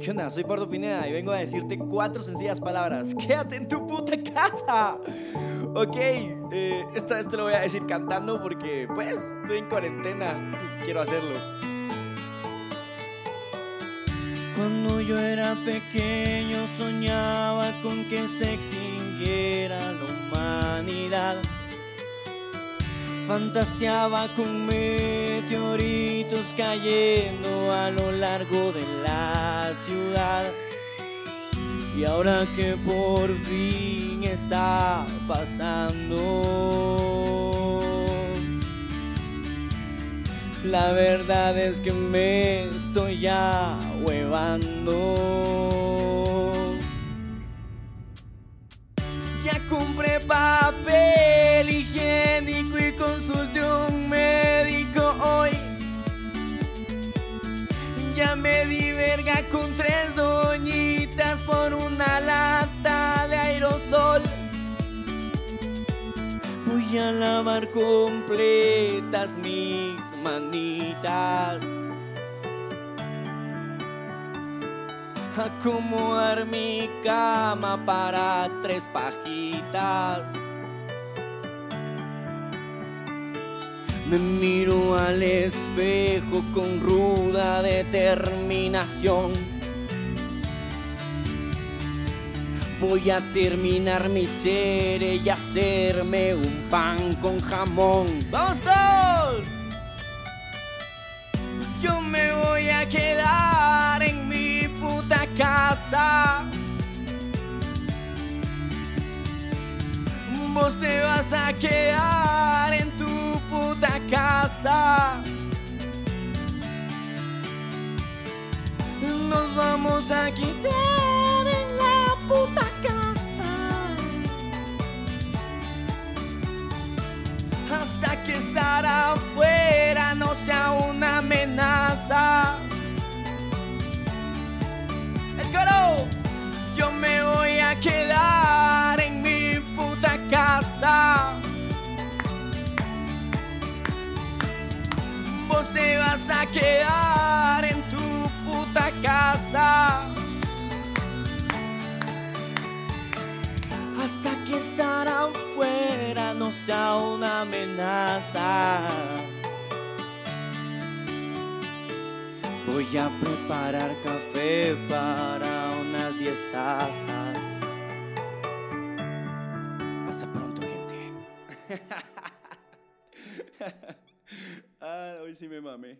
¿Qué onda? Soy Pardo Pineda y vengo a decirte cuatro sencillas palabras. Quédate en tu puta casa. Ok, eh, esta vez te lo voy a decir cantando porque, pues, estoy en cuarentena y quiero hacerlo. Cuando yo era pequeño soñaba con que se extinguiera la humanidad. Fantaseaba con meteoritos cayendo a lo largo de la ciudad. Y ahora que por fin está pasando, la verdad es que me estoy ya huevando. Ya compré papel higiénico y consulté un médico hoy. Ya me di verga con tres doñitas por una lata de aerosol. Voy a lavar completas mis manitas. Acomodar mi cama para tres pajitas. Me miro al espejo con ruda determinación. Voy a terminar mi serie y hacerme un pan con jamón. ¡Vamos todos! Yo me voy a quedar en mi puta casa. Vos te vas a quedar casa. Nos vamos a quitar en la puta casa. Hasta que estar Te vas a quedar en tu puta casa. Hasta que estar afuera no sea una amenaza. Voy a preparar café para unas 10 tazas. Hasta pronto, gente. hoy sí me mamé.